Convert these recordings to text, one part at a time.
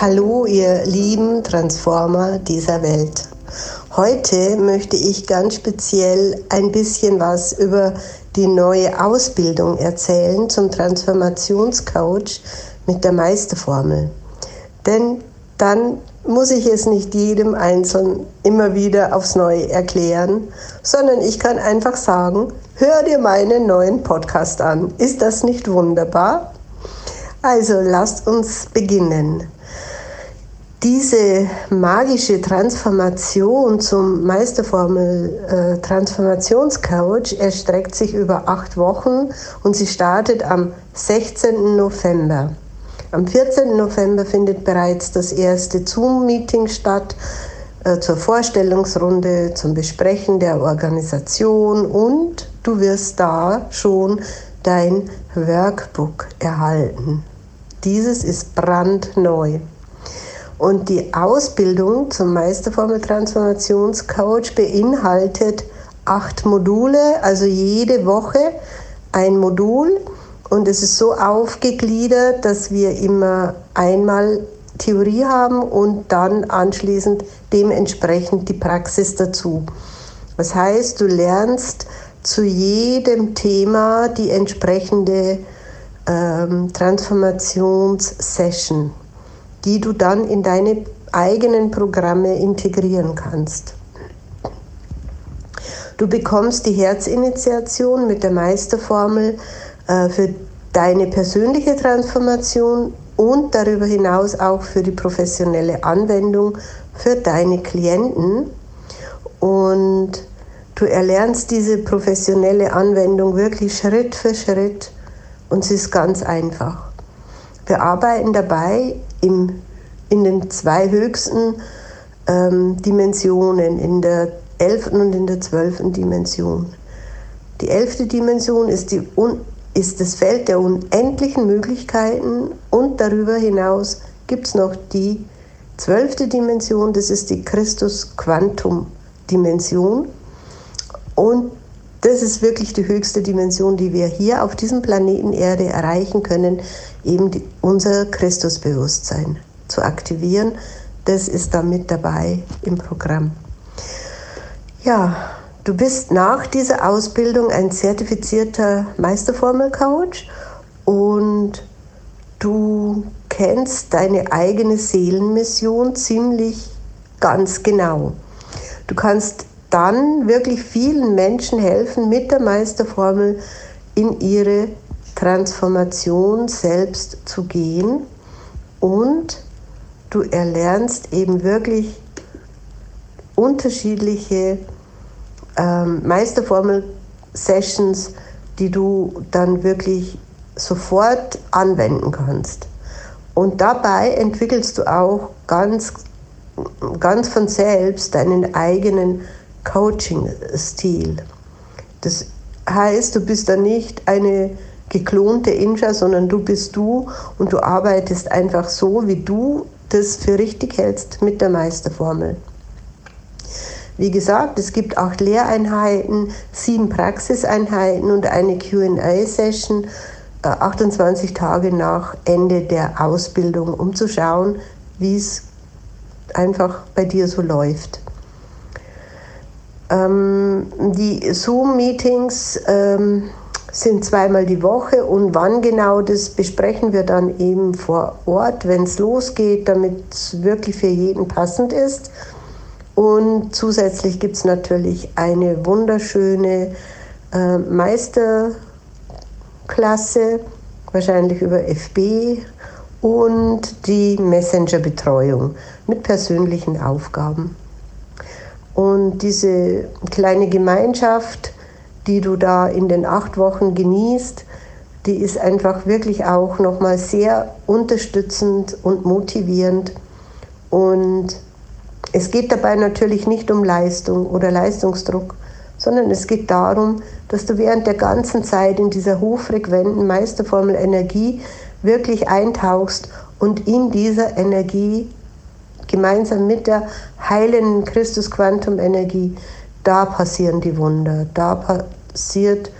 Hallo, ihr lieben Transformer dieser Welt. Heute möchte ich ganz speziell ein bisschen was über die neue Ausbildung erzählen zum Transformationscoach mit der Meisterformel. Denn dann muss ich es nicht jedem Einzelnen immer wieder aufs Neue erklären, sondern ich kann einfach sagen, hör dir meinen neuen Podcast an. Ist das nicht wunderbar? Also lasst uns beginnen. Diese magische Transformation zum Meisterformel äh, Transformationscoach erstreckt sich über acht Wochen und sie startet am 16. November. Am 14. November findet bereits das erste Zoom-Meeting statt äh, zur Vorstellungsrunde, zum Besprechen der Organisation und du wirst da schon dein Workbook erhalten. Dieses ist brandneu. Und die Ausbildung zum Meisterformel Transformationscoach beinhaltet acht Module, also jede Woche ein Modul. Und es ist so aufgegliedert, dass wir immer einmal Theorie haben und dann anschließend dementsprechend die Praxis dazu. Das heißt, du lernst zu jedem Thema die entsprechende ähm, Transformationssession die du dann in deine eigenen Programme integrieren kannst. Du bekommst die Herzinitiation mit der Meisterformel äh, für deine persönliche Transformation und darüber hinaus auch für die professionelle Anwendung für deine Klienten. Und du erlernst diese professionelle Anwendung wirklich Schritt für Schritt und sie ist ganz einfach. Wir arbeiten dabei im, in den zwei höchsten ähm, Dimensionen, in der elften und in der zwölften Dimension. Die elfte Dimension ist, die ist das Feld der unendlichen Möglichkeiten und darüber hinaus gibt es noch die zwölfte Dimension, das ist die Christus-Quantum-Dimension. Und das ist wirklich die höchste Dimension, die wir hier auf diesem Planeten Erde erreichen können, eben die, unser Christusbewusstsein zu aktivieren. Das ist da mit dabei im Programm. Ja, du bist nach dieser Ausbildung ein zertifizierter Meisterformelcoach und du kennst deine eigene Seelenmission ziemlich ganz genau. Du kannst dann wirklich vielen Menschen helfen, mit der Meisterformel in ihre Transformation selbst zu gehen und du erlernst eben wirklich unterschiedliche ähm, Meisterformel-Sessions, die du dann wirklich sofort anwenden kannst. Und dabei entwickelst du auch ganz, ganz von selbst deinen eigenen Coaching-Stil. Das heißt, du bist dann nicht eine geklonte Inja, sondern du bist du und du arbeitest einfach so, wie du das für richtig hältst mit der Meisterformel. Wie gesagt, es gibt acht Lehreinheiten, sieben Praxiseinheiten und eine QA-Session 28 äh, Tage nach Ende der Ausbildung, um zu schauen, wie es einfach bei dir so läuft. Ähm, die Zoom-Meetings ähm, sind zweimal die Woche und wann genau das besprechen wir dann eben vor Ort, wenn es losgeht, damit es wirklich für jeden passend ist. Und zusätzlich gibt es natürlich eine wunderschöne äh, Meisterklasse, wahrscheinlich über FB und die Messenger-Betreuung mit persönlichen Aufgaben. Und diese kleine Gemeinschaft, die du da in den acht Wochen genießt, die ist einfach wirklich auch nochmal sehr unterstützend und motivierend. Und Es geht dabei natürlich nicht um Leistung oder Leistungsdruck, sondern es geht darum, dass du während der ganzen Zeit in dieser hochfrequenten Meisterformel Energie wirklich eintauchst und in dieser Energie gemeinsam mit der heilenden Christus Quantum Energie, da passieren die Wunder, da passiert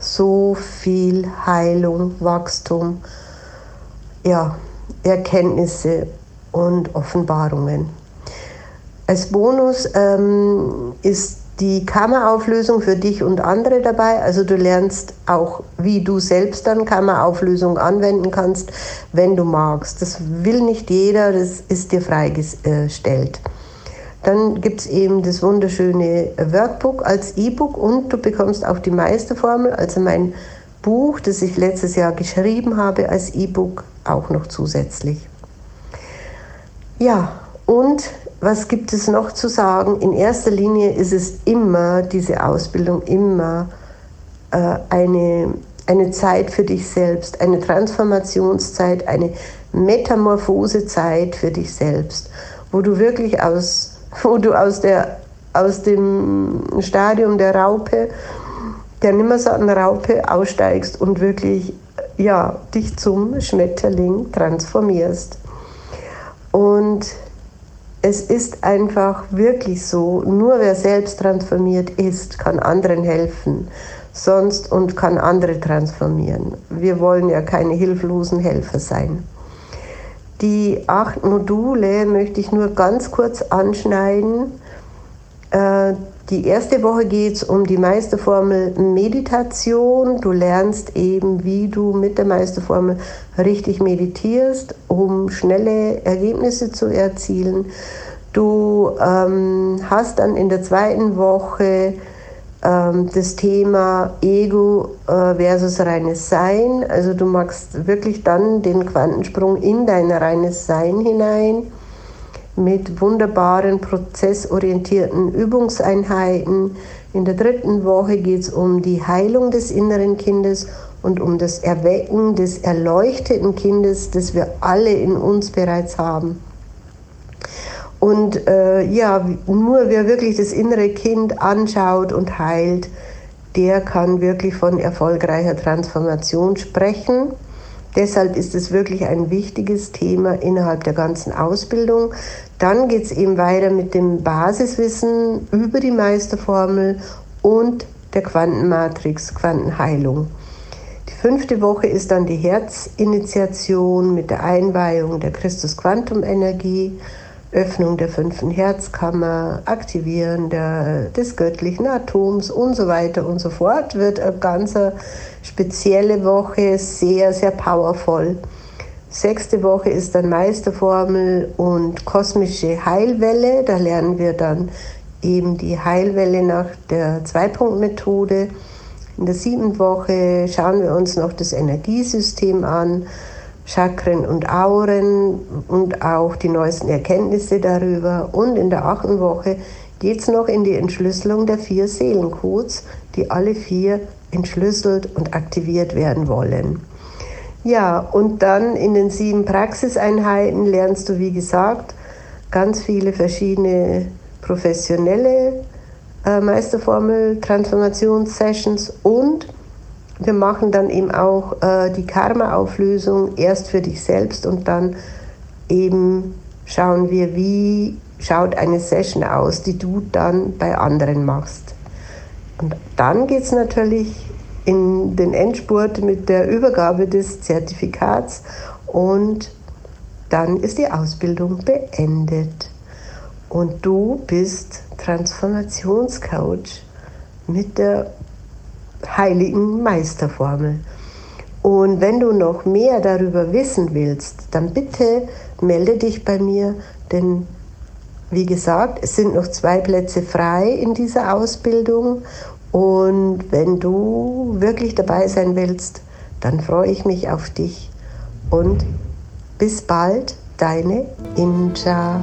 so viel Heilung, Wachstum, ja, Erkenntnisse und Offenbarungen. Als Bonus ähm, ist die Kammerauflösung für dich und andere dabei. Also du lernst auch, wie du selbst dann Kammerauflösung anwenden kannst, wenn du magst. Das will nicht jeder, das ist dir freigestellt. Dann gibt es eben das wunderschöne Workbook als E-Book und du bekommst auch die Meisterformel, also mein Buch, das ich letztes Jahr geschrieben habe als E-Book, auch noch zusätzlich. Ja, und was gibt es noch zu sagen? In erster Linie ist es immer, diese Ausbildung, immer äh, eine, eine Zeit für dich selbst, eine Transformationszeit, eine Metamorphosezeit für dich selbst, wo du wirklich aus, wo du aus, der, aus dem Stadium der Raupe, der nimmersatten Raupe aussteigst und wirklich ja, dich zum Schmetterling transformierst. Und es ist einfach wirklich so, nur wer selbst transformiert ist, kann anderen helfen, sonst und kann andere transformieren. Wir wollen ja keine hilflosen Helfer sein. Die acht Module möchte ich nur ganz kurz anschneiden. Äh, die erste Woche geht es um die Meisterformel Meditation. Du lernst eben, wie du mit der Meisterformel richtig meditierst, um schnelle Ergebnisse zu erzielen. Du ähm, hast dann in der zweiten Woche ähm, das Thema Ego äh, versus reines Sein. Also du machst wirklich dann den Quantensprung in dein reines Sein hinein mit wunderbaren prozessorientierten Übungseinheiten. In der dritten Woche geht es um die Heilung des inneren Kindes und um das Erwecken des erleuchteten Kindes, das wir alle in uns bereits haben. Und äh, ja, nur wer wirklich das innere Kind anschaut und heilt, der kann wirklich von erfolgreicher Transformation sprechen. Deshalb ist es wirklich ein wichtiges Thema innerhalb der ganzen Ausbildung. Dann geht es eben weiter mit dem Basiswissen über die Meisterformel und der Quantenmatrix, Quantenheilung. Die fünfte Woche ist dann die Herzinitiation mit der Einweihung der Christus-Quantum-Energie. Öffnung der fünften Herzkammer, Aktivieren der, des göttlichen Atoms und so weiter und so fort, wird eine ganz spezielle Woche, sehr, sehr powerful. Sechste Woche ist dann Meisterformel und kosmische Heilwelle. Da lernen wir dann eben die Heilwelle nach der Zweipunktmethode. In der siebten Woche schauen wir uns noch das Energiesystem an Chakren und Auren und auch die neuesten Erkenntnisse darüber. Und in der achten Woche geht es noch in die Entschlüsselung der vier Seelencodes, die alle vier entschlüsselt und aktiviert werden wollen. Ja, und dann in den sieben Praxiseinheiten lernst du, wie gesagt, ganz viele verschiedene professionelle äh, Meisterformel Transformationssessions und wir machen dann eben auch äh, die Karma-Auflösung erst für dich selbst und dann eben schauen wir, wie schaut eine Session aus, die du dann bei anderen machst. Und dann geht es natürlich in den Endspurt mit der Übergabe des Zertifikats und dann ist die Ausbildung beendet. Und du bist Transformationscoach mit der heiligen Meisterformel. Und wenn du noch mehr darüber wissen willst, dann bitte melde dich bei mir, denn wie gesagt, es sind noch zwei Plätze frei in dieser Ausbildung. Und wenn du wirklich dabei sein willst, dann freue ich mich auf dich. Und bis bald, deine Inja.